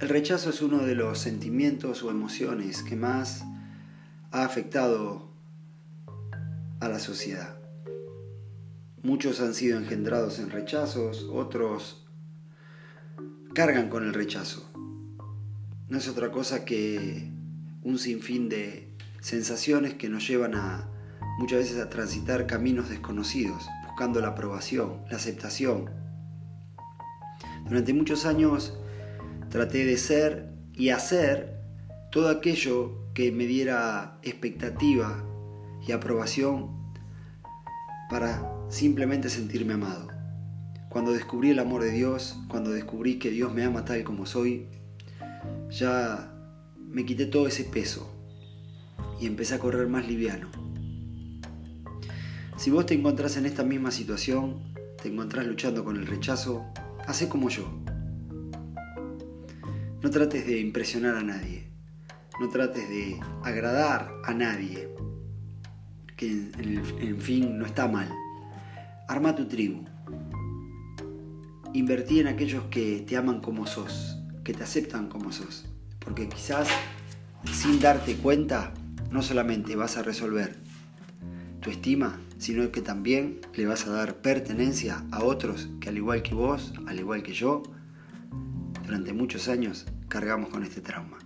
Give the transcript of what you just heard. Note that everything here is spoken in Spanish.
El rechazo es uno de los sentimientos o emociones que más ha afectado a la sociedad. Muchos han sido engendrados en rechazos, otros cargan con el rechazo. No es otra cosa que un sinfín de sensaciones que nos llevan a muchas veces a transitar caminos desconocidos, buscando la aprobación, la aceptación. Durante muchos años Traté de ser y hacer todo aquello que me diera expectativa y aprobación para simplemente sentirme amado. Cuando descubrí el amor de Dios, cuando descubrí que Dios me ama tal como soy, ya me quité todo ese peso y empecé a correr más liviano. Si vos te encontrás en esta misma situación, te encontrás luchando con el rechazo, hace como yo. No trates de impresionar a nadie. No trates de agradar a nadie. Que en, fin no está mal. Arma tu tribu. Invertí en aquellos que te aman como sos, que te aceptan como sos. Porque quizás sin darte cuenta no solamente vas a resolver tu estima, sino que también le vas a dar pertenencia a otros que al igual que vos, al igual que yo, durante muchos años cargamos con este trauma.